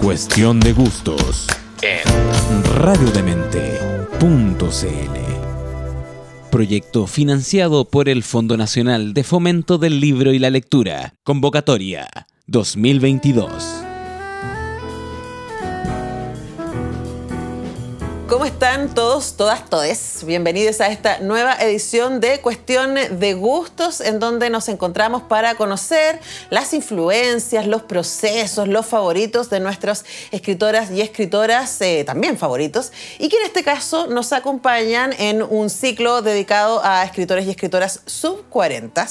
Cuestión de Gustos en radiodemente.cl. Proyecto financiado por el Fondo Nacional de Fomento del Libro y la Lectura. Convocatoria 2022. ¿Cómo están todos, todas, todes? Bienvenidos a esta nueva edición de Cuestión de Gustos, en donde nos encontramos para conocer las influencias, los procesos, los favoritos de nuestras escritoras y escritoras eh, también favoritos, y que en este caso nos acompañan en un ciclo dedicado a escritores y escritoras sub 40.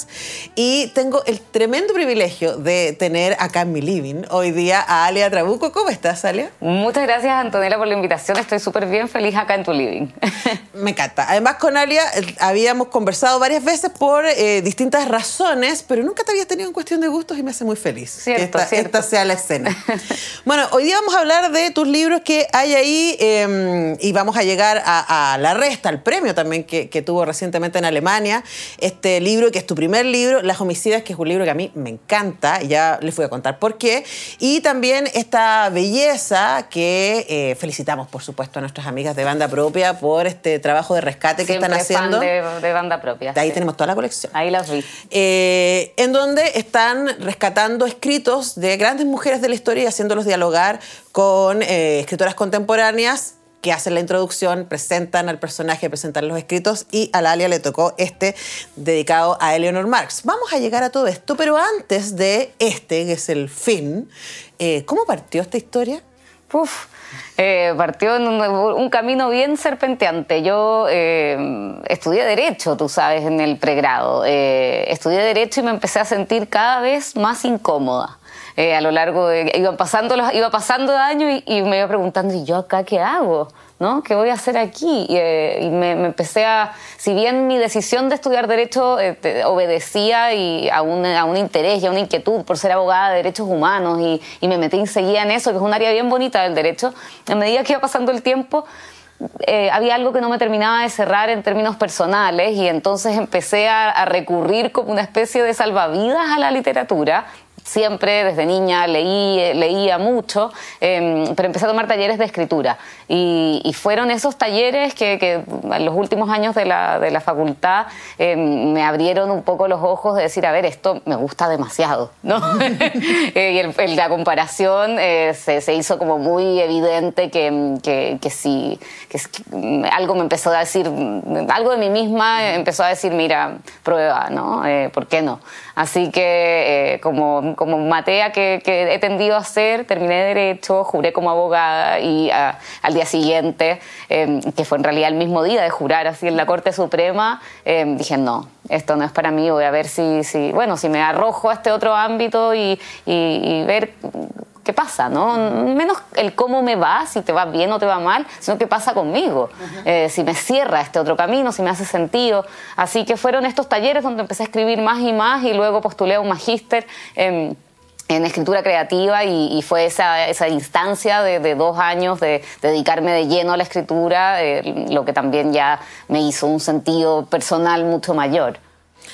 Y tengo el tremendo privilegio de tener acá en mi living hoy día a Alia Trabuco. ¿Cómo estás, Alia? Muchas gracias, Antonella, por la invitación. Estoy súper bien feliz acá en tu living. Me encanta. Además, con Alia eh, habíamos conversado varias veces por eh, distintas razones, pero nunca te había tenido en cuestión de gustos y me hace muy feliz Cierto, que esta, cierto. esta sea la escena. bueno, hoy día vamos a hablar de tus libros que hay ahí eh, y vamos a llegar a, a la resta, al premio también que, que tuvo recientemente en Alemania. Este libro, que es tu primer libro, Las Homicidas, que es un libro que a mí me encanta, ya les voy a contar por qué. Y también esta belleza que eh, felicitamos, por supuesto, a nuestras amigas de banda propia por este trabajo de rescate que Siempre están haciendo. fan de, de banda propia. De ahí sí. tenemos toda la colección. Ahí las vi. Eh, en donde están rescatando escritos de grandes mujeres de la historia y haciéndolos dialogar con eh, escritoras contemporáneas que hacen la introducción, presentan al personaje, presentan los escritos y a la Alia le tocó este dedicado a Eleanor Marx. Vamos a llegar a todo esto, pero antes de este, que es el fin, eh, ¿cómo partió esta historia? Uf, eh, partió en un, un camino bien serpenteante. Yo eh, estudié Derecho, tú sabes, en el pregrado. Eh, estudié Derecho y me empecé a sentir cada vez más incómoda. Eh, a lo largo de... Pasando los, iba pasando años y, y me iba preguntando, ¿y yo acá qué hago? ¿No? ¿Qué voy a hacer aquí? Y, eh, me, empecé a, si bien mi decisión de estudiar Derecho eh, obedecía y a, un, a un interés y a una inquietud por ser abogada de derechos humanos y, me metí enseguida en eso, que es un área bien bonita del derecho, a medida que iba pasando el tiempo, eh, había algo que no me terminaba de cerrar en términos personales y entonces empecé a recurrir como una especie de salvavidas a la literatura. Siempre desde niña leí, leía mucho, eh, pero empecé a tomar talleres de escritura. Y, y fueron esos talleres que, que en los últimos años de la, de la facultad eh, me abrieron un poco los ojos de decir, a ver, esto me gusta demasiado. ¿no? Eh, y el- el- la comparación eh, se, se hizo como muy evidente que, que, que es- que, mm, algo me empezó a decir, mm, algo de mí misma empezó a decir, mira, prueba, ¿no? Eh, ¿Por qué no? Así que eh, como, como matea que, que he tendido a hacer, terminé Derecho, juré como abogada y ah, al día siguiente, eh, que fue en realidad el mismo día de jurar así en la Corte Suprema, eh, dije, no, esto no es para mí, voy a ver si, si bueno, si me arrojo a este otro ámbito y- y ver qué pasa, ¿no? Menos el cómo me va, si te va bien o te va mal, sino qué pasa conmigo, Eh, si me cierra este otro camino, si me hace sentido. Así que fueron estos talleres donde empecé a escribir más y más y luego postulé a un magíster. en escritura creativa y, y fue esa, esa instancia de, de dos años de, dedicarme de lleno a la escritura, eh, lo que también ya me hizo un sentido personal mucho mayor.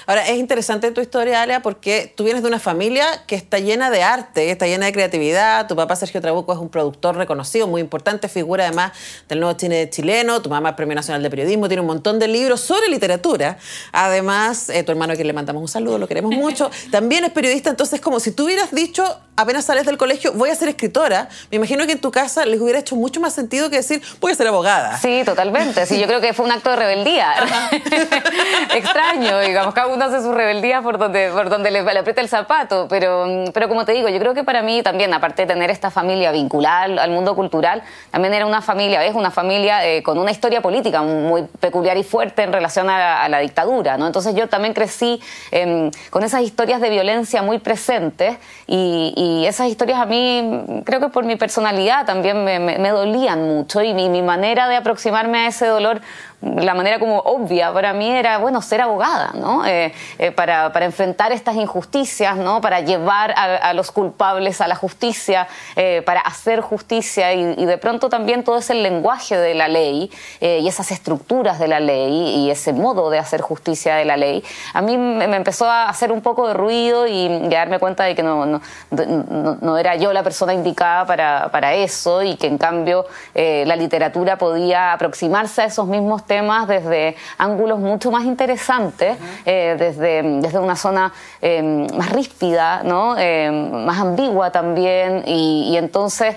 Ahora, es interesante tu historia, Alia, porque tú vienes de una familia que está llena de arte, está llena de creatividad. Tu papá, Sergio Trabuco, es un productor reconocido, muy importante, figura además del nuevo cine chileno. Tu mamá es Premio Nacional de Periodismo, tiene un montón de libros sobre literatura. Además, eh, tu hermano, a quien le mandamos un saludo, lo queremos mucho, también es periodista. Entonces, como si tú hubieras dicho, apenas sales del colegio, voy a ser escritora, me imagino que en tu casa les hubiera hecho mucho más sentido que decir, voy a ser abogada. Sí, totalmente. Sí, yo creo que fue un acto de rebeldía. Extraño, digamos. Cada uno hace sus rebeldías por donde, por donde le, aprieta el zapato, pero, pero como te digo, yo creo que para mí también, aparte de tener esta familia vinculada al mundo cultural, también era una familia, es una familia eh, con una historia política muy peculiar y fuerte en relación a, la dictadura, ¿no? Entonces yo también crecí em, con esas historias de violencia muy presentes y, esas historias a mí, creo que por mi personalidad también me, dolían mucho y mi manera de aproximarme a ese dolor la manera como obvia para mí era, bueno, ser abogada, ¿no? Eh, eh, para, para, enfrentar estas injusticias, ¿no? Para llevar a, los culpables a la justicia, eh, para hacer justicia y, de pronto también todo ese lenguaje de la ley y esas estructuras de la ley y ese modo de hacer justicia de la ley, a mí me empezó a hacer un poco de ruido y, darme cuenta de que no, no, no, era yo la persona indicada para, para eso y que en cambio la literatura podía aproximarse a esos mismos temas desde ángulos mucho más interesantes, eh, desde, desde una zona eh, más ríspida, ¿no? Eh, más ambigua también, y, y, entonces,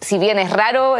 si bien es raro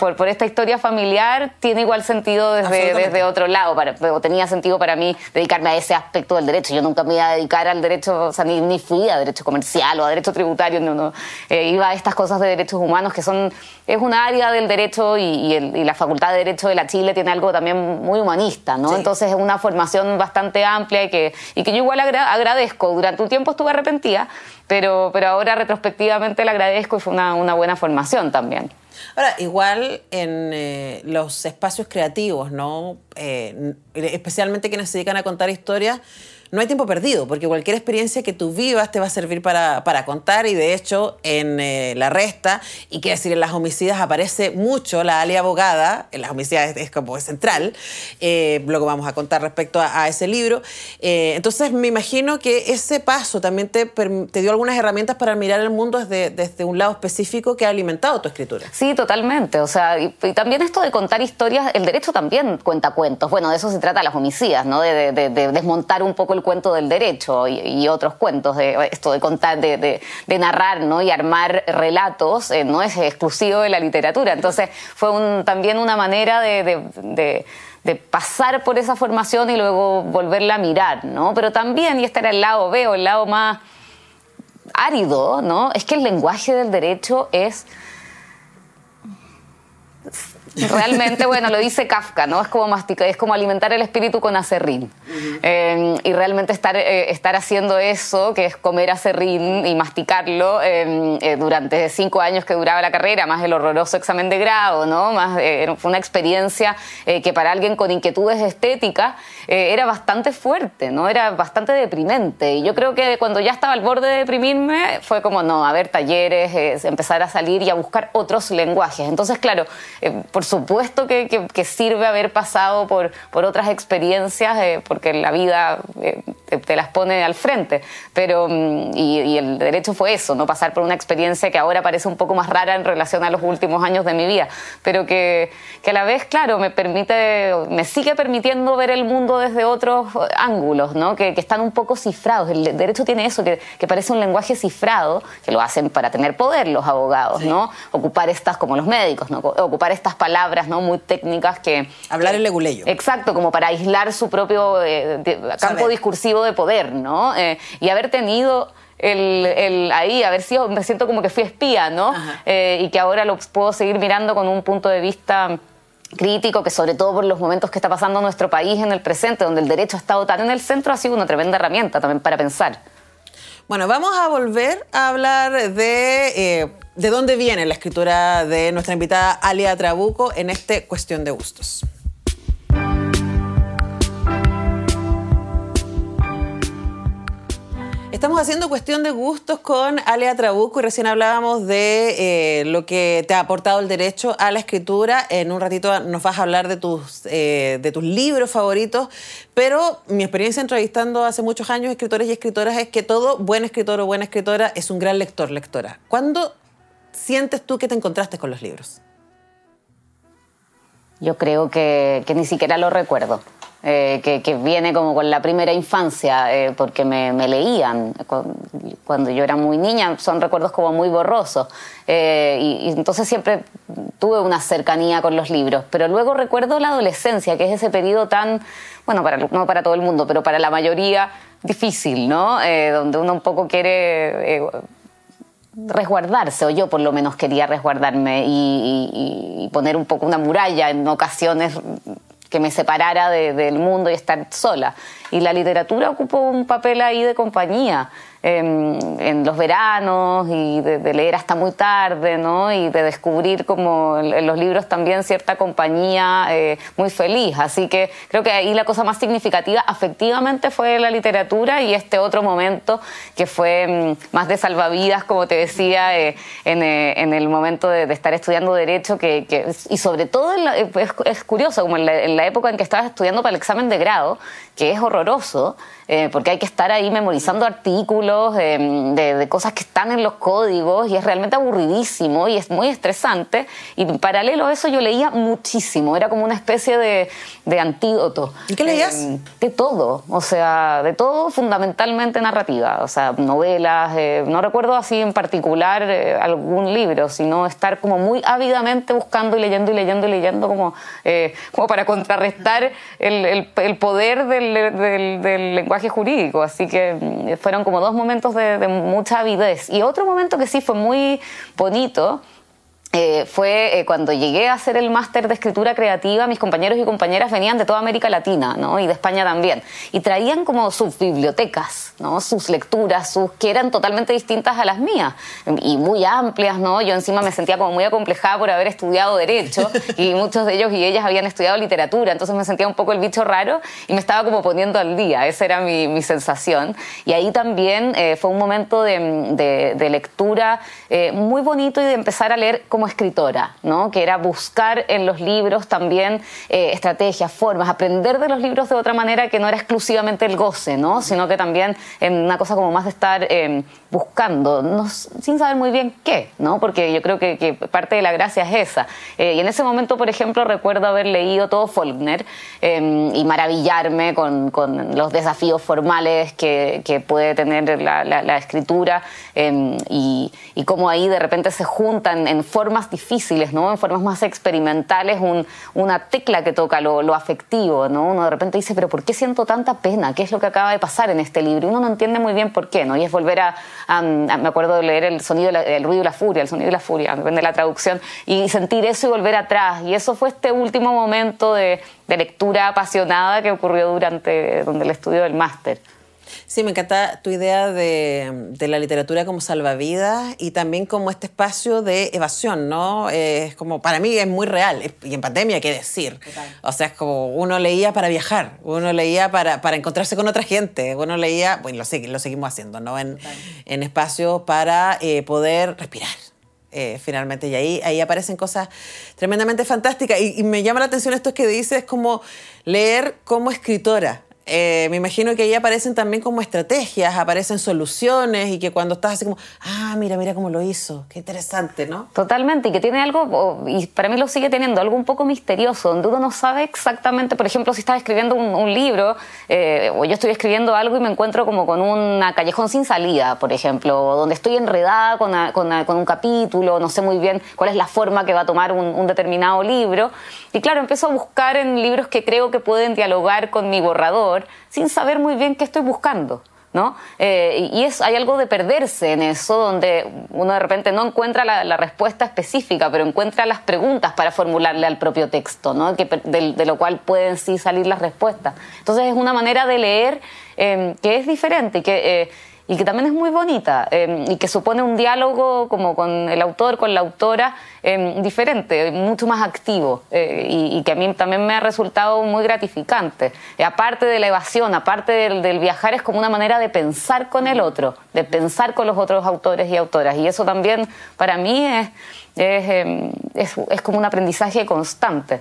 por, por, esta historia familiar, tiene igual sentido desde, desde otro lado, para, o tenía sentido para mí dedicarme a ese aspecto del derecho. Yo nunca me iba a dedicar al derecho, o sea, ni, ni fui a derecho comercial o a derecho tributario, no, no. iba a estas cosas de derechos humanos que son, es un área del derecho y, y, el, y la Facultad de Derecho de la Chile tiene algo también muy humanista, ¿no? Entonces es una formación bastante amplia y que, y que yo igual agradezco. Durante un tiempo estuve arrepentida, pero, pero ahora retrospectivamente le agradezco y fue una, una buena formación también. Ahora, igual en eh, los espacios creativos, ¿no? Eh, especialmente quienes se dedican a contar historias, no hay tiempo perdido, porque cualquier experiencia que tú vivas te va a servir para, para contar y de hecho en eh, La Resta, y que decir, en Las Homicidas aparece mucho la alia abogada, en Las Homicidas es, como central, eh, luego vamos a contar respecto a, ese libro. Eh, entonces me imagino que ese paso también te, te, dio algunas herramientas para mirar el mundo desde, desde, un lado específico que ha alimentado tu escritura. Sí, totalmente. O sea, y, también esto de contar historias, el derecho también cuenta cuentos. Bueno, de eso se trata Las Homicidas, ¿no? De, de, de desmontar un poco el cuento del derecho y, otros cuentos, de esto de contar, de, narrar ¿no? y armar relatos, eh, no es exclusivo de la literatura. Entonces fue también una manera de, pasar por esa formación y luego volverla a mirar, ¿no? Pero también, y este era el lado veo el lado más árido, ¿no? Es que el lenguaje del derecho es Realmente, bueno, lo dice Kafka, ¿no? Es como masticar, es como alimentar el espíritu con acerrín. Em, y realmente estar, eh, estar haciendo eso, que es comer acerrín y masticarlo em, eh, durante cinco años que duraba la carrera, más el horroroso examen de grado, ¿no? Más, eh, fue una experiencia que para alguien con inquietudes estéticas era bastante fuerte, ¿no? Era bastante deprimente. Y yo creo que cuando ya estaba al borde de deprimirme, fue como, no, a ver, talleres, empezar a salir y a buscar otros lenguajes. Entonces, claro, por supuesto que, que, sirve haber pasado por, por otras experiencias, eh, porque la vida eh, te, las pone al frente. Pero, mm, y, el derecho fue eso, no pasar por una experiencia que ahora parece un poco más rara en relación a los últimos años de mi vida, pero que, que a la vez, claro, me permite, me sigue permitiendo ver el mundo desde otros ángulos, ¿no? que, que están un poco cifrados. El derecho tiene eso, que, que, parece un lenguaje cifrado, que lo hacen para tener poder los abogados, ¿no? Ocupar estas, como los médicos, ¿no? Ocupar estas palabras ¿no? muy técnicas que... Hablar el leguleyo. Exacto, como para aislar su propio eh, campo discursivo de poder, ¿no? Eh, y haber tenido... El, el, ahí, haber sido, me siento como que fui espía, ¿no? Eh, y que ahora lo puedo seguir mirando con un punto de vista crítico, que sobre todo por los momentos que está pasando nuestro país en el presente, donde el derecho ha estado tan en el centro, ha sido una tremenda herramienta también para pensar. Bueno, vamos a volver a hablar de de dónde viene la escritura de nuestra invitada Alia Trabuco en este Cuestión de Gustos. Estamos haciendo cuestión de gustos con Alia Trabuco y recién hablábamos de eh, lo que te ha aportado el derecho a la escritura. En un ratito nos vas a hablar de tus, eh, de tus libros favoritos, pero mi experiencia entrevistando hace muchos años escritores y escritoras es que todo buen escritor o buena escritora es un gran lector, lectora. ¿Cuándo sientes tú que te encontraste con los libros? Yo creo que, ni siquiera lo recuerdo. eh, que, viene como con la primera infancia, eh, porque me, leían cuando yo era muy niña, son recuerdos como muy borrosos. Eh, y, entonces siempre tuve una cercanía con los libros. Pero luego recuerdo la adolescencia, que es ese periodo tan, bueno, para, no para todo el mundo, pero para la mayoría difícil, ¿no? donde uno un poco quiere resguardarse, o yo por lo menos quería resguardarme y, poner un poco una muralla en ocasiones que me separara del mundo y estar sola. Y la literatura ocupó un papel ahí de compañía en, los veranos y de, leer hasta muy tarde, ¿no? Y de descubrir como en, los libros también cierta compañía eh, muy feliz. Así que creo que ahí la cosa más significativa afectivamente fue la literatura y este otro momento que fue mm, más de salvavidas, como te decía, eh, eh, en, el momento de, estar estudiando Derecho, que, y sobre todo es, curioso, como en la, en la época en que estabas estudiando para el examen de grado, que es horroroso, eh, porque hay que estar ahí memorizando artículos eh, de, cosas que están en los códigos y es realmente aburridísimo y es muy estresante. Y en paralelo a eso yo leía muchísimo, era como una especie de, antídoto. ¿Y qué leías? Eh, de todo, o sea, de todo fundamentalmente narrativa, o sea, novelas, no recuerdo así en particular algún libro, sino estar como muy ávidamente buscando y leyendo y leyendo y leyendo como, como para contrarrestar el, el, poder del, lenguaje jurídico, así que mm, fueron como dos momentos de, de mucha avidez. Y otro momento que sí fue muy bonito eh, fue eh, cuando llegué a hacer el máster de escritura creativa, mis compañeros y compañeras venían de toda América Latina ¿no? y de España también, y traían como sus bibliotecas, ¿no? sus lecturas, sus que eran totalmente distintas a las mías y muy amplias. ¿no? Yo encima me sentía como muy acomplejada por haber estudiado Derecho y muchos de ellos y ellas habían estudiado literatura, entonces me sentía un poco el bicho raro y me estaba como poniendo al día, esa era mi, mi sensación. Y ahí también eh, fue un momento de, de, de lectura muy bonito y de empezar a leer como escritora, ¿no? que era buscar en los libros también eh, estrategias, formas, aprender de los libros de otra manera que no era exclusivamente el goce, ¿no? sino que también en una cosa como más de estar eh, buscando, sin saber muy bien qué, ¿no? porque yo creo que, parte de la gracia es esa. Eh, y en ese momento, por ejemplo, recuerdo haber leído todo Faulkner y maravillarme con, los desafíos formales que, puede tener la, escritura y, y cómo ahí de repente se juntan en formas difíciles, ¿no? en formas más experimentales, una tecla que toca lo, afectivo. ¿no? Uno de repente dice, pero ¿por qué siento tanta pena? ¿Qué es lo que acaba de pasar en este libro? Y uno no entiende muy bien por qué. ¿no? Y es volver a, me acuerdo de leer el sonido, el ruido y la furia, el sonido y la furia, depende de la traducción, y sentir eso y volver atrás. Y eso fue este último momento de, de lectura apasionada que ocurrió durante donde el estudio del máster. Sí, me encanta tu idea de, la literatura como salvavidas y también como este espacio de evasión, ¿no? es como, para mí es muy real, y en pandemia, ¿qué decir? O sea, es como uno leía para viajar, uno leía para, para encontrarse con otra gente, uno leía, bueno, lo, lo seguimos haciendo, ¿no? En, en espacios para eh, poder respirar. Eh, finalmente. Y ahí, ahí aparecen cosas tremendamente fantásticas. Y, y, me llama la atención esto que dices, como leer como escritora. Eh, me imagino que ahí aparecen también como estrategias, aparecen soluciones y que cuando estás así como, ah, mira, mira cómo lo hizo, qué interesante, ¿no? Totalmente, y que tiene algo, y para mí lo sigue teniendo, algo un poco misterioso, donde uno no sabe exactamente, por ejemplo, si estás escribiendo un, libro eh, o yo estoy escribiendo algo y me encuentro como con una callejón sin salida, por ejemplo, donde estoy enredada con, un capítulo, no sé muy bien cuál es la forma que va a tomar un, un determinado libro. Y claro, empiezo a buscar en libros que creo que pueden dialogar con mi borrador sin saber muy bien qué estoy buscando. ¿No? Eh, y es, hay algo de perderse en eso, donde uno de repente no encuentra la, respuesta específica, pero encuentra las preguntas para formularle al propio texto, ¿no? de, lo cual pueden sí salir las respuestas. Entonces es una manera de leer eh, que es diferente, que eh, y que también es muy bonita em, y que supone un diálogo como con el autor, con la autora, em, diferente, mucho más activo eh, y, que a mí también me ha resultado muy gratificante. Eh, aparte de la evasión, aparte del, viajar, es como una manera de pensar con el otro, de pensar con los otros autores y autoras. Y eso también para mí es, es, em, es, es como un aprendizaje constante.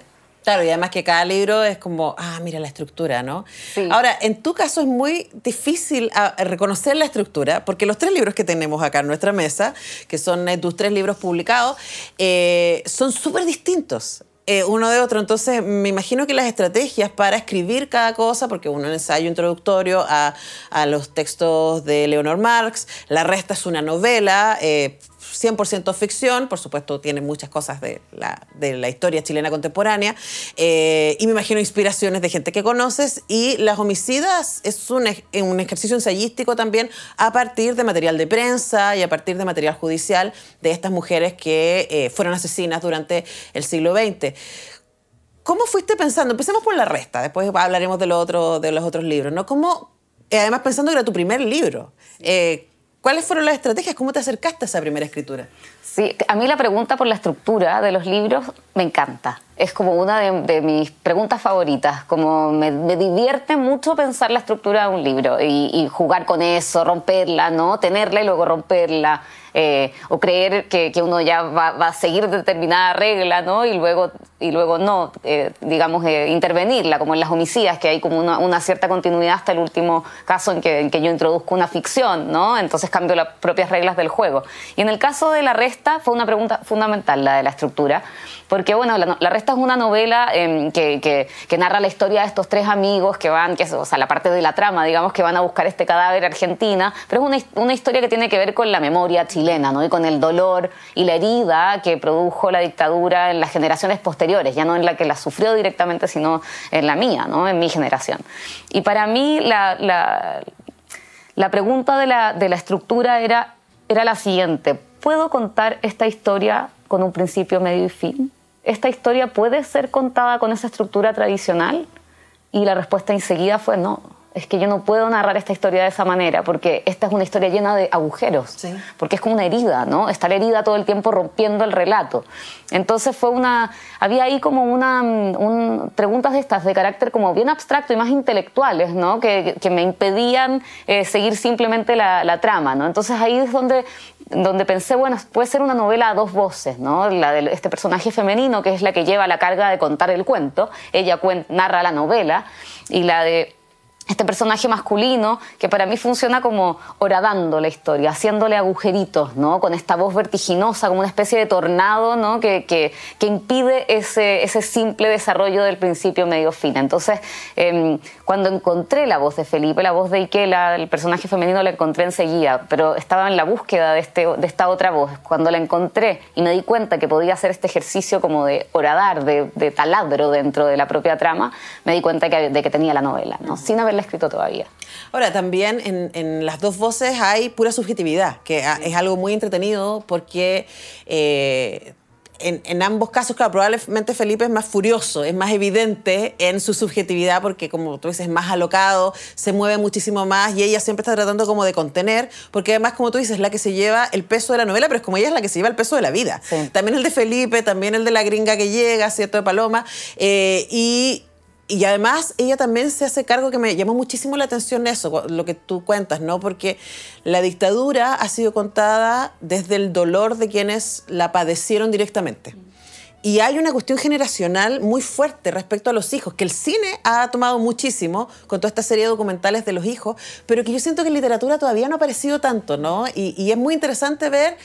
Claro, y además que cada libro es como, ah, mira la estructura, ¿no? Ahora, en tu caso es muy difícil ah, reconocer la estructura, porque los tres libros que tenemos acá en nuestra mesa, que son eh, tus tres libros publicados, eh, son súper distintos. eh, uno de otro. Entonces, me imagino que las estrategias para escribir cada cosa, porque uno un ensayo introductorio a, a los textos de Leonor Marx, La Resta es una novela, eh, 100% ficción, por supuesto tiene muchas cosas de la, de la historia chilena contemporánea, eh, y me imagino inspiraciones de gente que conoces, y Las Homicidas es un, un, ejercicio ensayístico también a partir de material de prensa y a partir de material judicial de estas mujeres que eh, fueron asesinas durante el siglo XX. ¿Cómo fuiste pensando? Empecemos por la resta, después hablaremos de, lo otro, de los otros libros, ¿no? ¿Cómo, eh, además pensando que era tu primer libro, eh, ¿Cuáles fueron las estrategias? ¿Cómo te acercaste a esa primera escritura? Sí, a mí la pregunta por la estructura de los libros me encanta. Es como una de, mis preguntas favoritas. Como me, divierte mucho pensar la estructura de un libro y, jugar con eso, romperla, ¿no? Tenerla y luego romperla. Eh, o creer que, uno ya va, a seguir determinada regla, ¿no? Y luego, y luego no, eh, digamos, eh, intervenirla, como en las homicidas, que hay como una, una, cierta continuidad hasta el último caso en que, en que yo introduzco una ficción, ¿no? Entonces cambio las propias reglas del juego. Y en el caso de La Resta fue una pregunta fundamental, la de la estructura, porque, bueno, La, Resta es una novela eh, que, narra la historia de estos tres amigos que van, que es, o sea, la parte de la trama, digamos, que van a buscar este cadáver argentina, pero es una, historia que tiene que ver con la memoria chilena chilena, ¿no? Y con el dolor y la herida que produjo la dictadura en las generaciones posteriores, ya no en la que la sufrió directamente, sino en la mía, ¿no? En mi generación. Y para mí la, la, la pregunta de la, de la estructura era, era la siguiente. ¿Puedo contar esta historia con un principio, medio y fin? ¿Esta historia puede ser contada con esa estructura tradicional? Y la respuesta enseguida fue no es que yo no puedo narrar esta historia de esa manera, porque esta es una historia llena de agujeros, sí. porque es como una herida, ¿no? Estar herida todo el tiempo rompiendo el relato. Entonces fue una, había ahí como una, un, preguntas de estas de carácter como bien abstracto y más intelectuales, ¿no? Que, que me impedían eh, seguir simplemente la, la, trama, ¿no? Entonces ahí es donde donde pensé, bueno, puede ser una novela a dos voces, ¿no? La de este personaje femenino, que es la que lleva la carga de contar el cuento, ella narra la novela, y la de este personaje masculino que para mí funciona como horadando la historia, haciéndole agujeritos, ¿no? Con esta voz vertiginosa, como una especie de tornado, ¿no? Que, que, que impide ese, ese, simple desarrollo del principio medio fin. Entonces, eh, cuando encontré la voz de Felipe, la voz de Ikela, el personaje femenino, la encontré enseguida, pero estaba en la búsqueda de, este, de esta otra voz. Cuando la encontré y me di cuenta que podía hacer este ejercicio como de horadar, de, taladro dentro de la propia trama, me di cuenta de que tenía la novela, ¿no? Sin haberla escrito todavía. Ahora, también en, en, las dos voces hay pura subjetividad, que sí. es algo muy entretenido porque eh, en, en, ambos casos, claro, probablemente Felipe es más furioso, es más evidente en su subjetividad porque, como tú dices, es más alocado, se mueve muchísimo más y ella siempre está tratando como de contener, porque además, como tú dices, es la que se lleva el peso de la novela, pero es como ella es la que se lleva el peso de la vida. Sí. También el de Felipe, también el de la gringa que llega, ¿cierto? De Paloma. Eh, y y además ella también se hace cargo que me llamó muchísimo la atención eso, lo que tú cuentas, ¿no? Porque la dictadura ha sido contada desde el dolor de quienes la padecieron directamente. Y hay una cuestión generacional muy fuerte respecto a los hijos, que el cine ha tomado muchísimo con toda esta serie de documentales de los hijos, pero que yo siento que en literatura todavía no ha aparecido tanto, ¿no? Y, y es muy interesante ver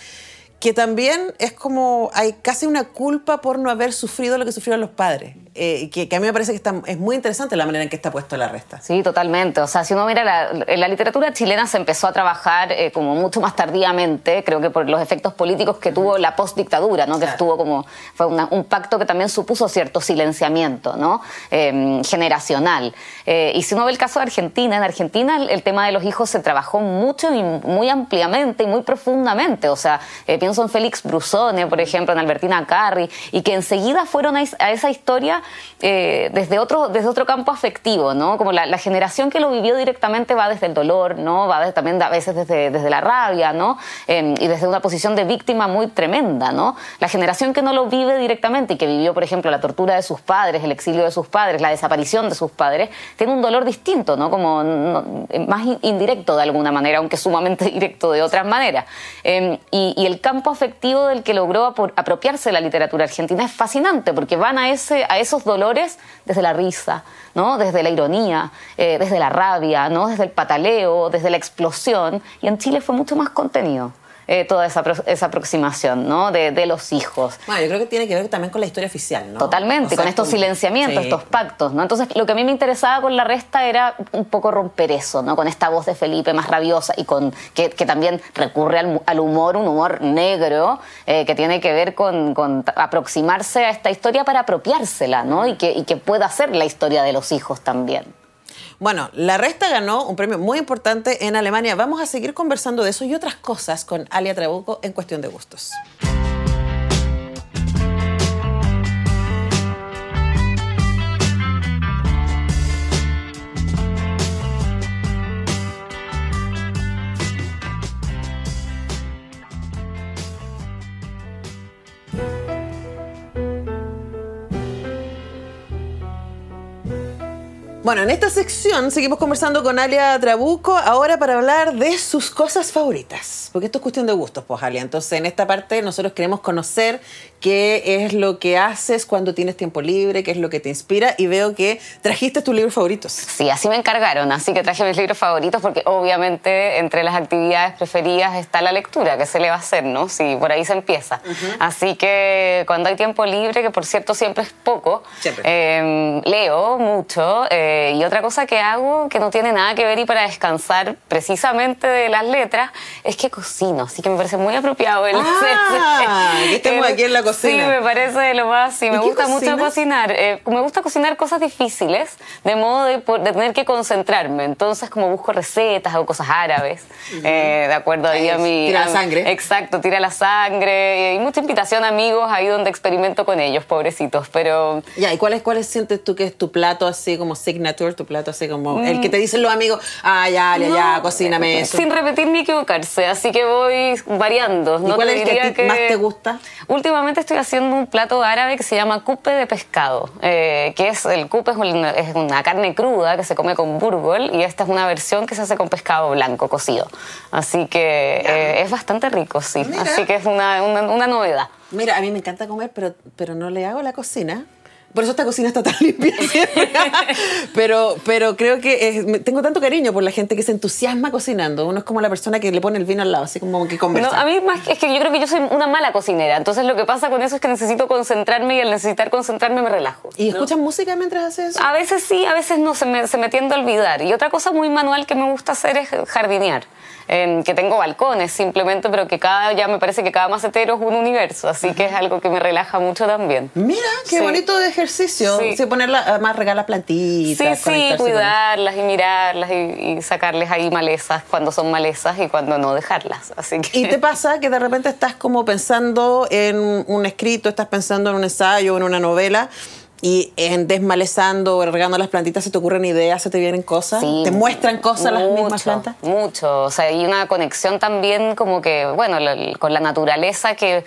que también es como hay casi una culpa por no haber sufrido lo que sufrieron los padres. Eh, que, que, a mí me parece que está, es muy interesante la manera en que está puesto la resta. Sí, totalmente. O sea, si uno mira, la, la literatura chilena se empezó a trabajar eh, como mucho más tardíamente, creo que por los efectos políticos que tuvo la postdictadura, ¿no? Que estuvo como, fue una, un pacto que también supuso cierto silenciamiento, ¿no? Eh, generacional. y si uno ve el caso de Argentina, en Argentina el, el, tema de los hijos se trabajó mucho y muy ampliamente y muy profundamente. O sea, pienso en Félix Brusone, por ejemplo, en Albertina Carri, y que enseguida fueron a, a esa historia eh, desde, otro, desde otro campo afectivo, ¿no? Como la, la, generación que lo vivió directamente va desde el dolor, ¿no? Va desde, también a veces desde, desde la rabia, ¿no? Eh, y desde una posición de víctima muy tremenda, ¿no? La generación que no lo vive directamente y que vivió, por ejemplo, la tortura de sus padres, el exilio de sus padres, la desaparición de sus padres, tiene un dolor distinto, ¿no? Como no, más indirecto de alguna manera, aunque sumamente directo de otras maneras. Eh, y, y, el campo afectivo del que logró apropiarse la literatura argentina es fascinante, porque van a, ese, a esos dolores desde la risa, ¿no? desde la ironía, eh, desde la rabia, ¿no? desde el pataleo, desde la explosión. Y en Chile fue mucho más contenido. Eh, toda esa, esa aproximación, ¿no? De, de, los hijos. Bueno, yo creo que tiene que ver también con la historia oficial, ¿no? Totalmente, con estos silenciamientos, estos pactos, ¿no? Entonces, lo que a mí me interesaba con la resta era un poco romper eso, ¿no? Con esta voz de Felipe más rabiosa y con que, que también recurre al, al, humor, un humor negro, eh, que tiene que ver con, con, aproximarse a esta historia para apropiársela, ¿no? Y que, y que pueda ser la historia de los hijos también. Bueno, la Resta ganó un premio muy importante en Alemania. Vamos a seguir conversando de eso y otras cosas con Alia Trabuco en Cuestión de Gustos. Bueno, en esta sección seguimos conversando con Alia Trabuco, ahora para hablar de sus cosas favoritas, porque esto es cuestión de gustos, pues Alia. Entonces, en esta parte nosotros queremos conocer qué es lo que haces cuando tienes tiempo libre, qué es lo que te inspira, y veo que trajiste tus libros favoritos. Sí, así me encargaron, así que traje mis libros favoritos, porque obviamente entre las actividades preferidas está la lectura, que se le va a hacer, ¿no? Sí, por ahí se empieza. Uh -huh. Así que cuando hay tiempo libre, que por cierto siempre es poco, eh, leo mucho. Eh, y otra cosa que hago que no tiene nada que ver y para descansar precisamente de las letras es que cocino, así que me parece muy apropiado el ah, que estemos aquí en la cocina. Sí, me parece lo más, sí, me gusta mucho cocinar. Eh, me gusta cocinar cosas difíciles, de modo de, de, tener que concentrarme. Entonces, como busco recetas o cosas árabes, uh -huh. eh, de acuerdo ahí a mi... Tira a, la sangre. Exacto, tira la sangre. Y mucha invitación a amigos ahí donde experimento con ellos, pobrecitos, pero... Ya, ¿y cuáles cuál sientes tú que es tu plato así como signature, tu plato así como mm. el que te dicen los amigos, ah, ya, ya, no, ya, cocíname eso. Sin repetir ni equivocarse, así que voy variando. ¿Y no cuál es el que, que, más te gusta? Últimamente estoy haciendo un plato árabe que se llama cupe de pescado, eh, que es, el cupe es una, es una, carne cruda que se come con burgol y esta es una versión que se hace con pescado blanco cocido. Así que eh, es bastante rico, sí. Mira. Así que es una, una, una novedad. Mira, a mí me encanta comer, pero, pero no le hago la cocina. Por eso esta cocina está tan limpia siempre. pero, pero creo que es, tengo tanto cariño por la gente que se entusiasma cocinando. Uno es como la persona que le pone el vino al lado, así como que conversa. No, a mí más, es que yo creo que yo soy una mala cocinera. Entonces lo que pasa con eso es que necesito concentrarme y al necesitar concentrarme me relajo. ¿Y escuchas ¿no? música mientras haces eso? A veces sí, a veces no, se me, se me tiende a olvidar. Y otra cosa muy manual que me gusta hacer es jardinear. Eh, que tengo balcones simplemente, pero que cada, ya me parece que cada macetero es un universo, así que es algo que me relaja mucho también. Mira, qué Sí. bonito de ejercicio. Sí. Sí. ponerla, además regalar Sí, plantitas. sí, con- cuidarlas y mirarlas y, y sacarles ahí malezas cuando son malezas y cuando no dejarlas. Así que... ¿Y te pasa que de repente estás como pensando en un escrito, estás pensando en un ensayo, en una novela, y en desmalezando o regando las plantitas se te ocurren ideas, se te vienen cosas? Sí, ¿Te muestran cosas las mismas plantas? Mucho, o sea, hay una conexión también como que, bueno, la- con la naturaleza que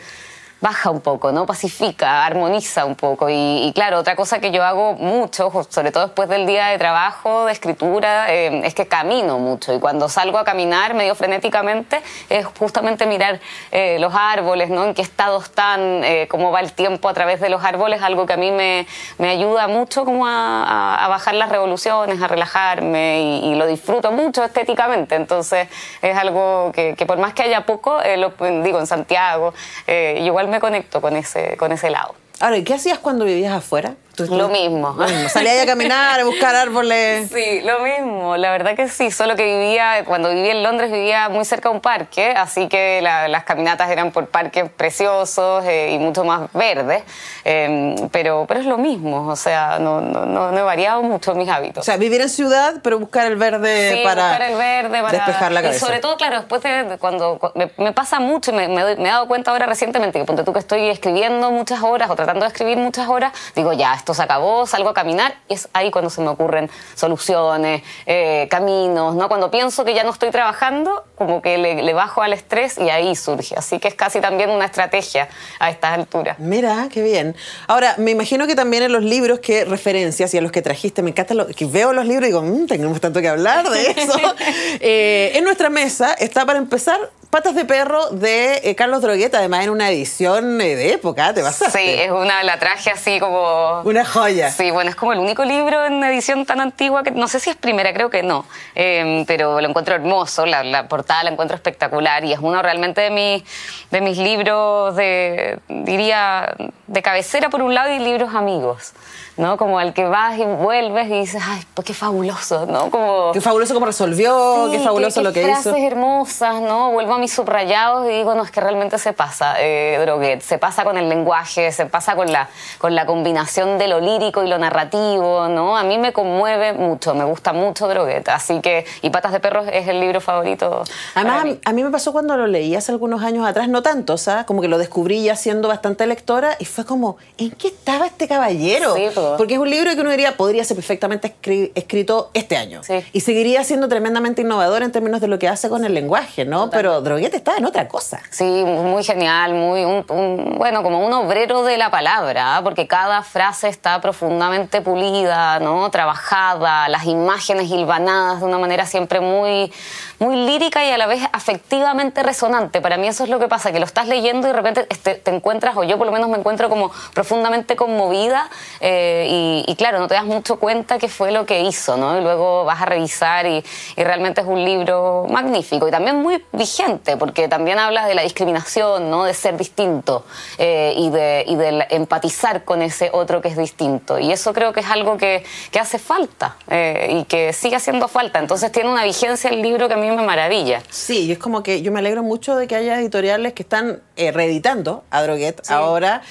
baja un poco, ¿no? Pacifica, armoniza un poco. Y, y claro, otra cosa que yo hago mucho, sobre todo después del día de trabajo, de escritura, eh, es que camino mucho. Y cuando salgo a caminar medio frenéticamente, es justamente mirar eh, los árboles, ¿no? En qué estado están, eh, cómo va el tiempo a través de los árboles, algo que a mí me, me ayuda mucho como a, bajar las revoluciones, a relajarme y, lo disfruto mucho estéticamente. Entonces es algo que, por más que haya poco, lo, digo, en Santiago, eh, me conecto con ese, con ese lado. Ahora, ¿y qué hacías cuando vivías afuera? ¿Tú- Lo mismo. Lo mismo. Salías a caminar, a buscar árboles. Sí, lo mismo, la verdad que sí, solo que vivía, cuando vivía en Londres vivía muy cerca de un parque, así que la- las caminatas eran por parques preciosos eh, y mucho más verdes, eh, pero, pero es lo mismo, o sea, no, no, no, no he variado mucho mis hábitos. O sea, vivir en ciudad, pero buscar el verde Sí, para, buscar el verde para despejar la cabeza. Y sobre todo, claro, después de, cuando cu- me, me pasa mucho me, me doy- me he dado cuenta ahora recientemente que ponte tú que estoy escribiendo muchas horas o tratando de escribir muchas horas, digo ya, esto se acabó, salgo a caminar y es ahí cuando se me ocurren soluciones, eh, caminos, ¿no? Cuando pienso que ya no estoy trabajando, como que le, le bajo al estrés y ahí surge. Así que es casi también una estrategia a estas alturas. Mira, qué bien. Ahora, me imagino que también en los libros que referencias y a los que trajiste, me encanta lo, que veo los libros y digo, "Mm, tenemos tanto que hablar de eso. Eh, en nuestra mesa está para empezar Patas de Perro de eh, Carlos Drogueta, además en una edición eh, de época, ¿te pasaste? Sí, es una, la traje así como... Una joya. Sí, bueno, es como el único libro en edición tan antigua que no sé si es primera, creo que no, Em, pero lo encuentro hermoso, la, la portada la encuentro espectacular y es uno realmente de, mis de mis libros de, diría, de cabecera por un lado y libros amigos. ¿no? Como al que vas y vuelves y dices, ay, pues qué fabuloso, ¿no? Como... Qué fabuloso cómo resolvió, Sí, qué fabuloso qué- lo que qué hizo. frases hermosas, ¿no? Vuelvo a mis subrayados y digo, no, es que realmente se pasa, eh, Droguet. Se pasa con el lenguaje, se pasa con la, con la combinación de lo lírico y lo narrativo, ¿no? A mí me conmueve mucho, me gusta mucho Droguet. Así que, y Patas de Perros es el libro favorito. Además, mí. a mí me pasó cuando lo leí hace algunos años atrás, no tanto, ¿sabes? Como que lo descubrí ya siendo bastante lectora y fue como, ¿en qué estaba este caballero? Sí. Porque es un libro que uno diría podría ser perfectamente escri- escrito este año. Sí. Y seguiría siendo tremendamente innovador en términos de lo que hace con el lenguaje, ¿no? Pero Droguete estaba en otra cosa. Sí, muy genial, muy un, bueno, como un obrero de la palabra, ¿ah? porque cada frase está profundamente pulida, ¿no? Trabajada, las imágenes hilvanadas de una manera siempre muy, muy lírica y a la vez afectivamente resonante. Para mí eso es lo que pasa, que lo estás leyendo y de repente este, te encuentras, o yo por lo menos me encuentro como profundamente conmovida eh, y, claro, no te das mucho cuenta qué fue lo que hizo, ¿no? Y luego vas a revisar y realmente es un libro magnífico y también muy vigente, porque también habla de la discriminación, ¿no? De ser distinto eh, y, de, y de la- empatizar con ese otro que es distinto. Y eso creo que es algo que, que hace falta eh, y que sigue haciendo falta. Entonces tiene una vigencia el libro que a mí me maravilla. Sí, y es como que yo me alegro mucho de que haya editoriales que están eh, reeditando a Droguet Sí. ahora,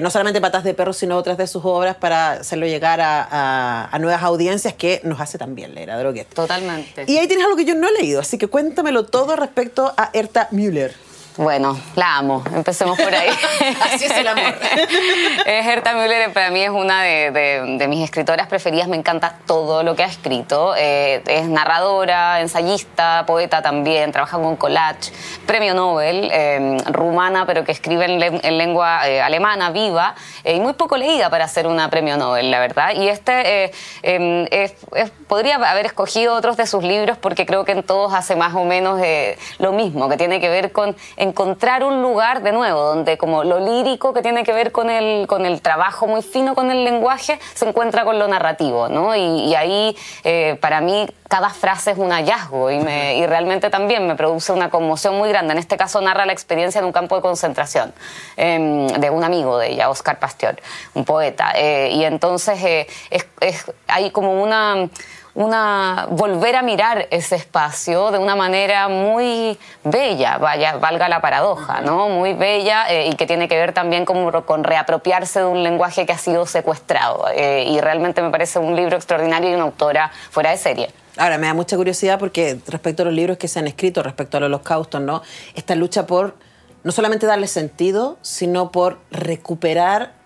no solamente Patas de Perro, sino otras de sus obras para hacerlo llegar a, a- a nuevas audiencias que nos hace también leer a Droguet. Totalmente. Y ahí tienes algo que yo no he leído, así que cuéntamelo todo respecto a Erta Müller. Bueno, la amo. Empecemos por ahí. Así es el amor. Eh, Herta Müller para mí es una de, de- de mis escritoras preferidas. Me encanta todo lo que ha escrito. Eh, es narradora, ensayista, poeta también. Trabaja con collage. Premio Nobel, eh, rumana, pero que escribe en, len- en lengua eh, alemana, viva. eh, y muy poco leída para ser una premio Nobel, la verdad. Y este eh, eh, es- es- podría haber escogido otros de sus libros porque creo que en todos hace más o menos eh, lo mismo, que tiene que ver con encontrar un lugar de nuevo, donde como lo lírico que tiene que ver con el, con el trabajo muy fino con el lenguaje, se encuentra con lo narrativo, ¿no? Y, y ahí, eh, para mí, cada frase es un hallazgo y, me- y realmente también me produce una conmoción muy grande. En este caso narra la experiencia en un campo de concentración em, de un amigo de ella, Oscar Pastior, un poeta. Eh, y entonces eh, es- es- hay como una una volver a mirar ese espacio de una manera muy bella, vaya, valga la paradoja, ¿no? Muy bella eh, y que tiene que ver también como con reapropiarse de un lenguaje que ha sido secuestrado. Eh, y realmente me parece un libro extraordinario y una autora fuera de serie. Ahora, me da mucha curiosidad porque respecto a los libros que se han escrito, respecto al holocausto, ¿no? Esta lucha por no solamente darle sentido, sino por recuperar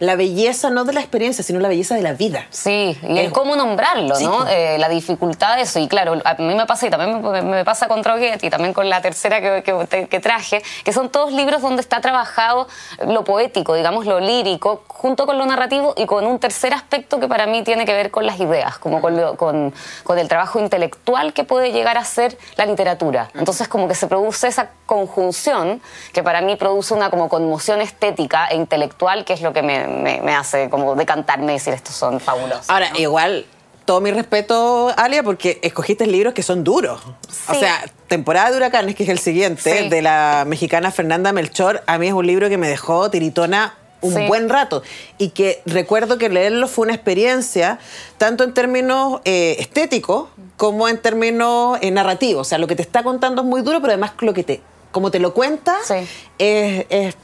la belleza, no de la experiencia, sino la belleza de la vida. Sí, y Eh, el cómo nombrarlo, sí, ¿no? Eh, la dificultad de eso. Y claro, a mí me pasa y también me, me pasa con Droguet y también con la tercera que, que- traje, que son todos libros donde está trabajado lo poético, digamos, lo lírico, junto con lo narrativo y con un tercer aspecto que para mí tiene que ver con las ideas, como con, lo- con, con el trabajo intelectual que puede llegar a ser la literatura. Entonces como que se produce esa conjunción que para mí produce una como conmoción estética e intelectual, que es lo que me, me- me hace como decantarme y decir estos son fabulosos. Ahora, igual, todo mi respeto, Alia, porque escogiste libros que son duros. O sea, Temporada de Huracanes, que es el siguiente, Sí. de la mexicana Fernanda Melchor, a mí es un libro que me dejó tiritona un Sí. buen rato y que recuerdo que leerlo fue una experiencia tanto en términos eh, estéticos como en términos eh, narrativos. O sea, lo que te está contando es muy duro, pero además lo que te, como te lo cuenta Sí. es, es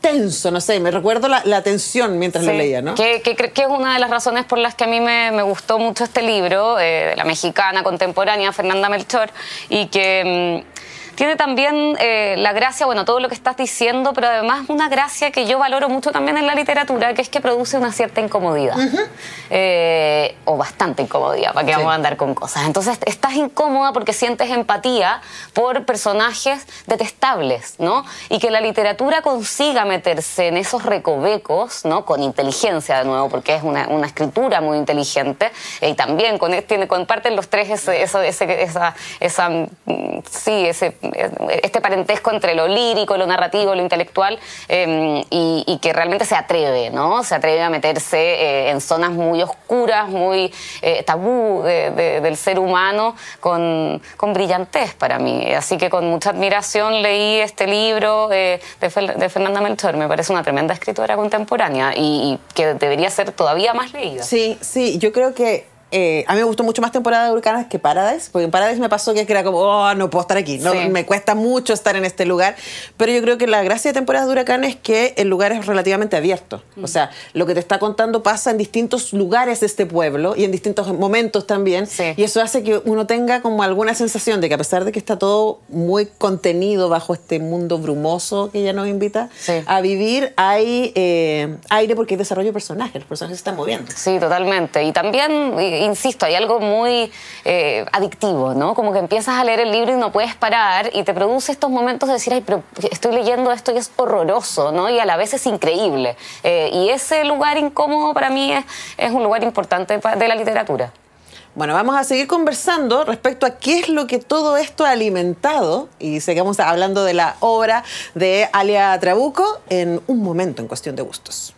tenso, no sé, me recuerdo la, la tensión mientras lo leía, ¿no? Que, que es una de las razones por las que a mí me, me gustó mucho este libro, eh, de la mexicana contemporánea Fernanda Melchor, y que mm, tiene también eh, la gracia, bueno, todo lo que estás diciendo, pero además una gracia que yo valoro mucho también en la literatura, que es que produce una cierta incomodidad, Eh, o bastante incomodidad, para que Sí. vamos a andar con cosas. Entonces estás incómoda porque sientes empatía por personajes detestables, ¿no? Y que la literatura consiga meterse en esos recovecos, ¿no? Con inteligencia de nuevo, porque es una, una escritura muy inteligente eh, y también con, tiene, comparten los tres ese, eso- ese- esa, esa, mm, sí, ese este parentesco entre lo lírico, lo narrativo, lo intelectual, em, y, que realmente se atreve, ¿no? Se atreve a meterse eh, en zonas muy oscuras, muy eh, tabú del ser humano, con, con, brillantez para mí. Así que con mucha admiración leí este libro de, Fernanda Melchor. Me parece una tremenda escritora contemporánea y que debería ser todavía más leída. Sí, sí, yo creo que eh, a mí me gustó mucho más temporada de Huracanes que Paradise, porque en Paradise me pasó que era como, oh, no puedo estar aquí, no, me cuesta mucho estar en este lugar, pero yo creo que la gracia de temporada de Huracanes es que el lugar es relativamente abierto, o sea, lo que te está contando pasa en distintos lugares de este pueblo y en distintos momentos también, y eso hace que uno tenga como alguna sensación de que a pesar de que está todo muy contenido bajo este mundo brumoso que ella nos invita a vivir, hay eh, aire porque hay desarrollo de personajes, los personajes se están moviendo. Sí, totalmente, y también insisto, hay algo muy eh, adictivo, ¿no? Como que empiezas a leer el libro y no puedes parar y te produce estos momentos de decir, ay, pero estoy leyendo esto y es horroroso, ¿no? Y a la vez es increíble. Eh, y ese lugar incómodo para mí es, es un lugar importante de la literatura. Bueno, vamos a seguir conversando respecto a qué es lo que todo esto ha alimentado y seguimos hablando de la obra de Alia Trabuco en un momento en cuestión de gustos.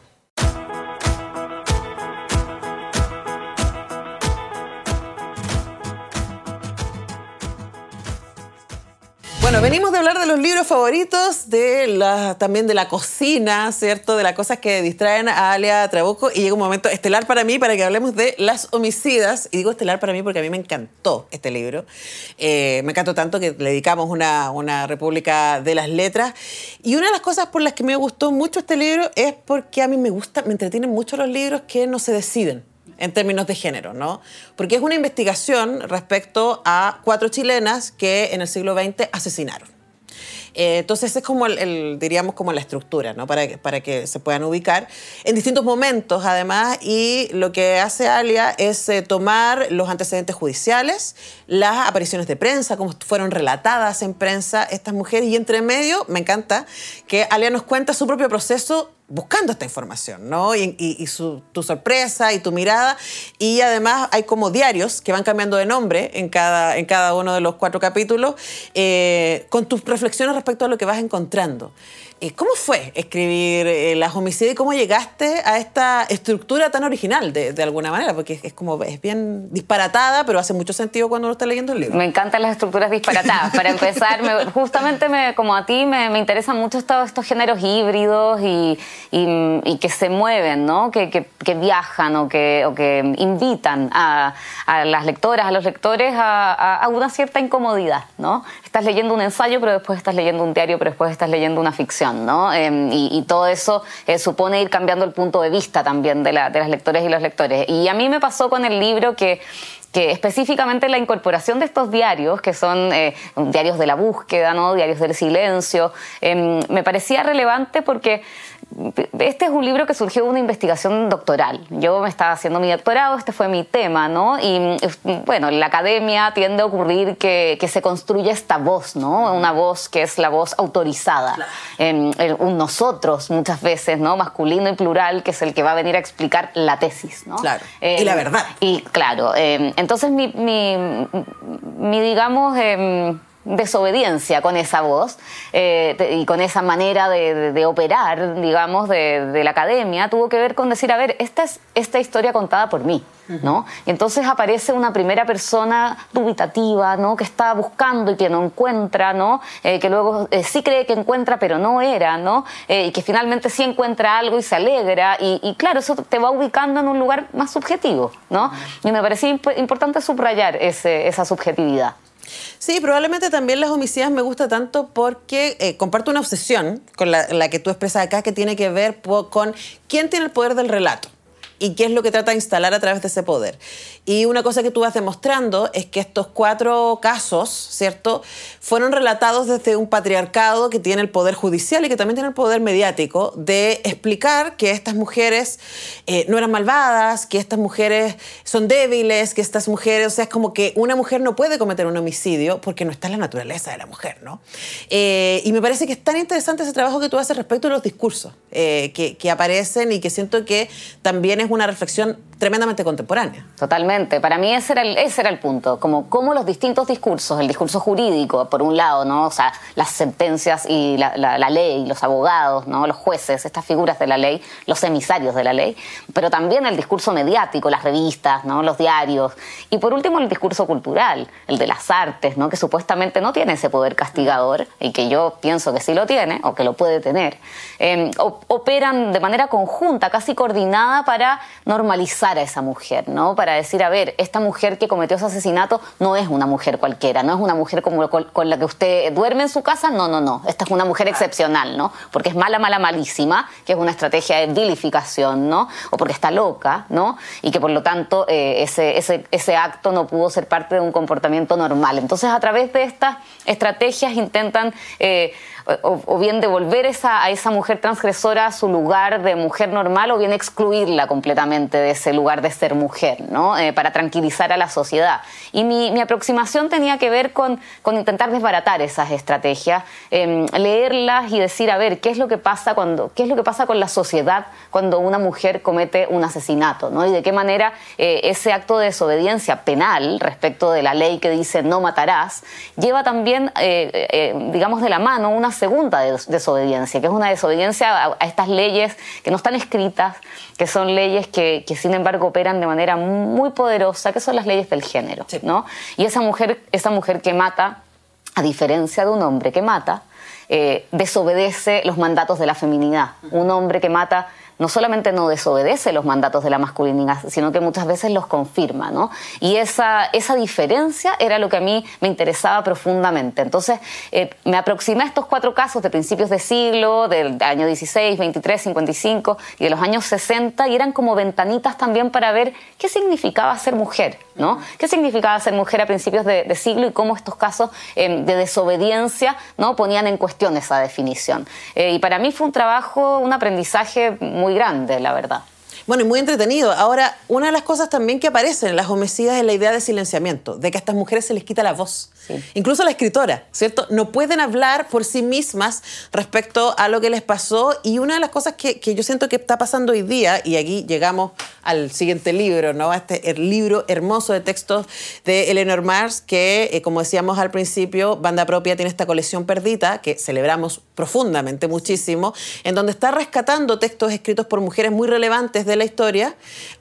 Bueno, venimos de hablar de los libros favoritos, de también de la cocina, ¿cierto? De las cosas que distraen a Alia Trabuco. Y llega un momento estelar para mí para que hablemos de Las Homicidas. Y digo estelar para mí porque a mí me encantó este libro. Eh, me encantó tanto que le dedicamos una, una República de las Letras. Y una de las cosas por las que me gustó mucho este libro es porque a mí me gusta, me entretienen mucho los libros que no se deciden en términos de género, ¿no? Porque es una investigación respecto a cuatro chilenas que en el siglo XX asesinaron. Eh, entonces es como el, diríamos como la estructura, ¿no? Para, para que se puedan ubicar en distintos momentos, además, y lo que hace Alia es eh, tomar los antecedentes judiciales, las apariciones de prensa, cómo fueron relatadas en prensa estas mujeres, y entre medio, me encanta que Alia nos cuenta su propio proceso buscando esta información, ¿no? Y, tu sorpresa y tu mirada. Y además hay como diarios que van cambiando de nombre en cada, en cada uno de los cuatro capítulos, eh, con tus reflexiones respecto a lo que vas encontrando. ¿Cómo fue escribir eh, Las homicidios y cómo llegaste a esta estructura tan original de, alguna manera? Porque es, como, es bien disparatada, pero hace mucho sentido cuando uno está leyendo el libro. Me encantan las estructuras disparatadas. Para empezar, justamente me, como a ti me, me interesan mucho estos, estos géneros híbridos y, y, que se mueven, ¿no? que, que, viajan o que, o que invitan a, a, las lectoras, a los lectores a, a, una cierta incomodidad. ¿no? Estás leyendo un ensayo, pero después estás leyendo un diario, pero después estás leyendo una ficción. ¿No? Em, y, todo eso eh, supone ir cambiando el punto de vista también de, las lectores y los lectores. Y a mí me pasó con el libro que que específicamente la incorporación de estos diarios, que son eh, diarios de la búsqueda, ¿no? diarios del silencio, em, me parecía relevante porque este es un libro que surgió de una investigación doctoral. Yo me estaba haciendo mi doctorado, este fue mi tema, ¿no? Y bueno, en la academia tiende a ocurrir que, se construye esta voz, ¿no? Una voz que es la voz autorizada. un nosotros, muchas veces, ¿no? Masculino y plural, que es el que va a venir a explicar la tesis, ¿no? Claro. y la verdad. Y claro, em, entonces mi, mi, mi digamos em, desobediencia con esa voz eh, y con esa manera de, operar, digamos, de, la academia, tuvo que ver con decir, a ver, esta es esta historia contada por mí, ¿no? Y entonces aparece una primera persona dubitativa, ¿no? Que está buscando y que no encuentra, ¿no? Eh, que luego eh, sí cree que encuentra, pero no era, ¿no? y que finalmente sí encuentra algo y se alegra. Y, claro, eso te va ubicando en un lugar más subjetivo, ¿no? Y me parecía importante subrayar esa subjetividad. Sí, probablemente también las homicidas me gusta tanto porque eh, comparto una obsesión con la, la, que tú expresas acá que tiene que ver con quién tiene el poder del relato y qué es lo que trata de instalar a través de ese poder. Y una cosa que tú vas demostrando es que estos cuatro casos, ¿cierto?, fueron relatados desde un patriarcado que tiene el poder judicial y que también tiene el poder mediático de explicar que estas mujeres eh, no eran malvadas, que estas mujeres son débiles, que estas mujeres, o sea, es como que una mujer no puede cometer un homicidio porque no está en la naturaleza de la mujer, ¿no? Eh, y me parece que es tan interesante ese trabajo que tú haces respecto a los discursos eh, que, que aparecen y que siento que también es una reflexión tremendamente contemporánea. Totalmente. Para mí ese era el, ese era el punto. Como, como los distintos discursos, el discurso jurídico, por un lado, ¿no? O sea, las sentencias y la, la, ley, los abogados, ¿no? Los jueces, estas figuras de la ley, los emisarios de la ley, pero también el discurso mediático, las revistas, ¿no? Los diarios. Y por último, el discurso cultural, el de las artes, ¿no? Que supuestamente no tiene ese poder castigador y que yo pienso que sí lo tiene o que lo puede tener. Em, operan de manera conjunta, casi coordinada para normalizar a esa mujer, ¿no? Para decir, a ver, esta mujer que cometió ese asesinato no es una mujer cualquiera, no es una mujer como con, la que usted duerme en su casa, no, no, no. Esta es una mujer excepcional, ¿no? Porque es mala, mala, malísima, que es una estrategia de vilificación, ¿no? O porque está loca, ¿no? Y que por lo tanto eh, ese, ese, ese acto no pudo ser parte de un comportamiento normal. Entonces, a través de estas estrategias intentan eh, o, bien devolver esa, a esa mujer transgresora a su lugar de mujer normal o bien excluirla completamente de ese lugar de ser mujer, ¿no? Eh, para tranquilizar a la sociedad. Y mi, aproximación tenía que ver con, con intentar desbaratar esas estrategias, em, leerlas y decir, a ver, ¿qué es lo que pasa cuando, qué es lo que pasa con la sociedad cuando una mujer comete un asesinato, ¿no? Y de qué manera eh, ese acto de desobediencia penal respecto de la ley que dice no matarás lleva también, eh, digamos, de la mano una segunda desobediencia, que es una desobediencia a, estas leyes que no están escritas, que son leyes que, sin embargo operan de manera muy poderosa, que son las leyes del género, ¿no? Y esa mujer, esa mujer que mata, a diferencia de un hombre que mata, eh, desobedece los mandatos de la feminidad. Un hombre que mata no solamente no desobedece los mandatos de la masculinidad, sino que muchas veces los confirma, ¿no? Y esa, esa diferencia era lo que a mí me interesaba profundamente. Entonces, eh, me aproximé a estos cuatro casos de principios de siglo, del año 16, 23, 55 y de los años 60, y eran como ventanitas también para ver qué significaba ser mujer, ¿no? ¿Qué significaba ser mujer a principios de, siglo y cómo estos casos eh, de desobediencia, ¿no? Ponían en cuestión esa definición. Eh, y para mí fue un trabajo, un aprendizaje muy grande, la verdad. Bueno, y muy entretenido. Ahora, una de las cosas también que aparecen en las homicidas es la idea de silenciamiento, de que a estas mujeres se les quita la voz. Incluso la escritora, ¿cierto? No pueden hablar por sí mismas respecto a lo que les pasó. Y una de las cosas que, yo siento que está pasando hoy día, y aquí llegamos al siguiente libro, ¿no? A este el libro hermoso de textos de Eleanor Mars, que, eh, como decíamos al principio, Banda Propia tiene esta colección perdita, que celebramos profundamente muchísimo, en donde está rescatando textos escritos por mujeres muy relevantes de la historia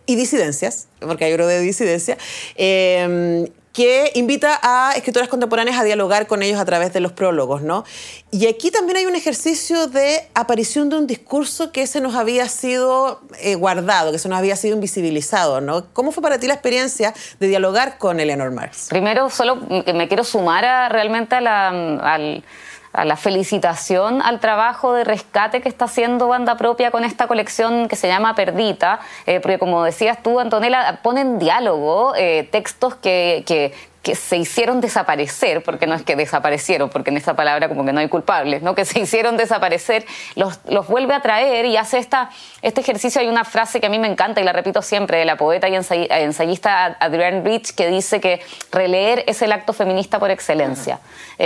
y disidencias, porque hay oro de disidencia, eh, que invita a escritoras contemporáneas a dialogar con ellos a través de los prólogos, ¿no? Y aquí también hay un ejercicio de aparición de un discurso que se nos había sido eh, guardado, que se nos había sido invisibilizado, ¿no? ¿Cómo fue para ti la experiencia de dialogar con Eleanor Marx? Primero, solo me quiero sumar realmente a la, al a la felicitación al trabajo de rescate que está haciendo Banda Propia con esta colección que se llama Perdita, eh, porque como decías tú, Antonella, pone en diálogo eh, textos que, que, que se hicieron desaparecer, porque no es que desaparecieron, porque en esa palabra como que no hay culpables, ¿no? que se hicieron desaparecer, los, los vuelve a traer y hace esta, este ejercicio. Hay una frase que a mí me encanta y la repito siempre, de la poeta y ensayista Adrienne Rich, que dice que releer es el acto feminista por excelencia. y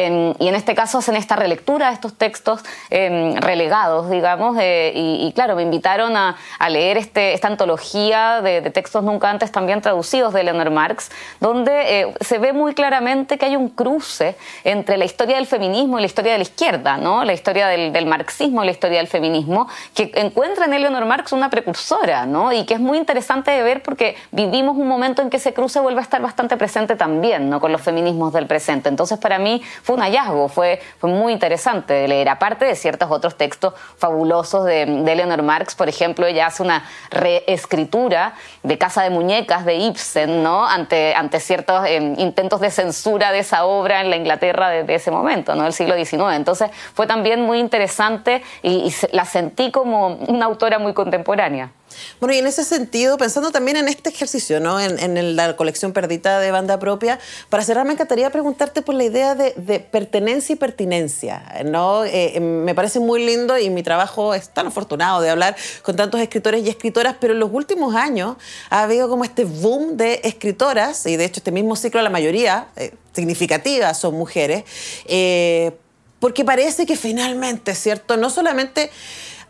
en este caso hacen esta relectura de estos textos em, relegados, digamos, eh, y, claro, me invitaron a, a leer este, esta antología de, de, textos nunca antes también traducidos de Leonard Marx, donde eh, se ve muy claramente que hay un cruce entre la historia del feminismo y la historia de la izquierda, ¿no? La historia del, marxismo y la historia del feminismo, que encuentra en Eleanor Marx una precursora, ¿no? Y que es muy interesante de ver porque vivimos un momento en que ese cruce vuelve a estar bastante presente también, ¿no? Con los feminismos del presente. Entonces, para mí fue un hallazgo, fue, muy interesante de leer, aparte de ciertos otros textos fabulosos de, de Eleanor Marx, por ejemplo, ella hace una reescritura de Casa de Muñecas de Ibsen, ¿no? Ante, ante ciertos eh, intentos de censura de esa obra en la Inglaterra de, ese momento, ¿no? del siglo XIX. Entonces fue también muy interesante y la sentí como una autora muy contemporánea. Bueno, y en ese sentido, pensando también en este ejercicio, ¿no? en, la colección perdita de banda propia, para cerrar me encantaría preguntarte por la idea de, pertenencia y pertinencia. ¿no? Eh, me parece muy lindo y mi trabajo es tan afortunado de hablar con tantos escritores y escritoras, pero en los últimos años ha habido como este boom de escritoras, y de hecho este mismo ciclo la mayoría eh, son mujeres, eh, porque parece que finalmente, ¿cierto? No solamente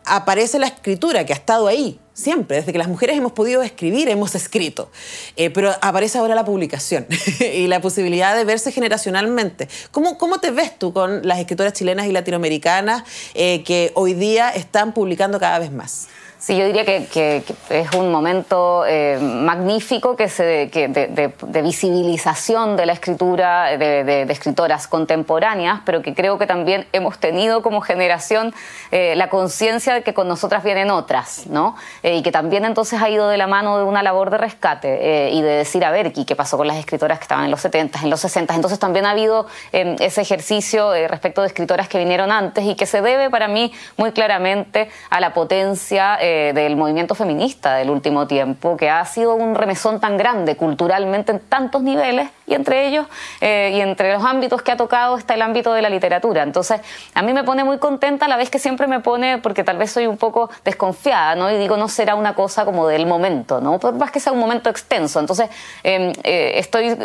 aparece la escritura que ha estado ahí, siempre, desde que las mujeres hemos podido escribir, hemos escrito. Eh, pero aparece ahora la publicación y la posibilidad de verse generacionalmente. ¿Cómo, ¿Cómo te ves tú con las escritoras chilenas y latinoamericanas eh, que hoy día están publicando cada vez más? Sí, yo diría que, es un momento eh, magnífico que se, de, visibilización de la escritura de, escritoras contemporáneas, pero que creo que también hemos tenido como generación eh, la conciencia de que con nosotras vienen otras, ¿no? Eh, y que también entonces ha ido de la mano de una labor de rescate y de decir, a ver, ¿y qué pasó con las escritoras que estaban en los 70, en los 60? Entonces también ha habido ese ejercicio respecto de escritoras que vinieron antes y que se debe para mí muy claramente a la potencia del movimiento feminista del último tiempo, que ha sido un remesón tan grande culturalmente en tantos niveles y entre ellos eh, y entre los ámbitos que ha tocado está el ámbito de la literatura. Entonces, a mí me pone muy contenta a la vez que siempre me pone, porque tal vez soy un poco desconfiada, ¿no? Y digo, no será una cosa como del momento, ¿no? Por más que sea un momento extenso. Entonces, em, eh, estoy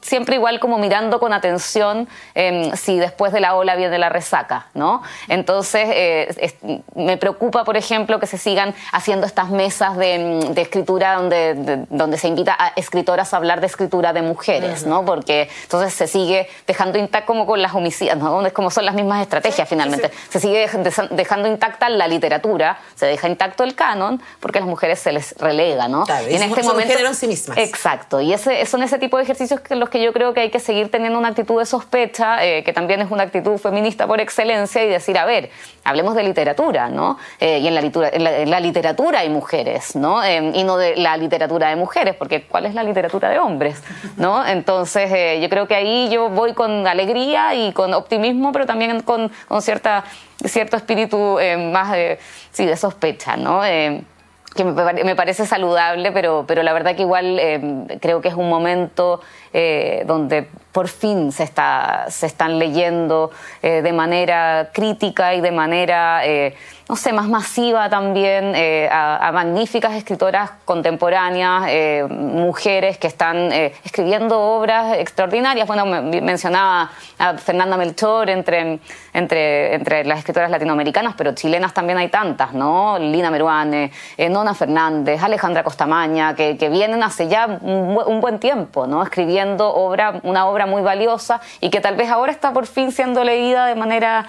siempre igual como mirando con atención em, si después de la ola viene la resaca, ¿no? Entonces, eh, me preocupa, por ejemplo, que se sigan haciendo estas mesas de, escritura donde, donde se invita a escritoras a hablar de escritura de mujeres, ¿no? Porque entonces se sigue dejando intacta como con las homicidas, ¿no? Es como son las mismas estrategias finalmente. Se sigue dejando intacta la literatura, se deja intacto el canon, porque a las mujeres se les relega, ¿no? y en este momento. en sí mismas. Exacto. Y ese, son ese tipo de ejercicios que los que yo creo que hay que seguir teniendo una actitud de sospecha, eh, que también es una actitud feminista por excelencia, y decir, a ver, hablemos de literatura, ¿no? Eh, y en la, en la, literatura hay mujeres, ¿no? Eh, y no de la literatura de mujeres, porque ¿cuál es la literatura de hombres? ¿no? Entonces, eh, yo creo que ahí yo voy con alegría y con optimismo, pero también con, cierta, cierto espíritu más de, sí, de sospecha, ¿no? que me, parece saludable, pero, pero la verdad que igual creo que es un momento donde por fin se, está, se están leyendo de manera crítica y de manera no sé, más masiva también, eh, a, magníficas escritoras contemporáneas, eh, mujeres que están eh, escribiendo obras extraordinarias. Bueno, mencionaba a Fernanda Melchor entre, entre, entre las escritoras latinoamericanas, pero chilenas también hay tantas, ¿no? Lina Meruane, Nona Fernández, Alejandra Costamaña, que, que vienen hace ya un, buen tiempo, ¿no? Escribiendo obra, una obra muy valiosa y que tal vez ahora está por fin siendo leída de manera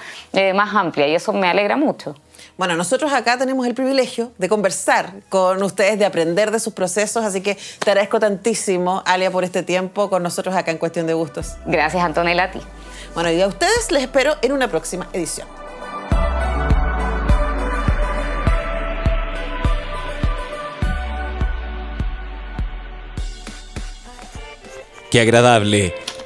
más amplia y eso me alegra mucho. Bueno, nosotros acá tenemos el privilegio de conversar con ustedes, de aprender de sus procesos, así que te agradezco tantísimo, Alia, por este tiempo con nosotros acá en Cuestión de Gustos. Gracias, Antonella, a ti. Bueno, y a ustedes les espero en una próxima edición. Qué agradable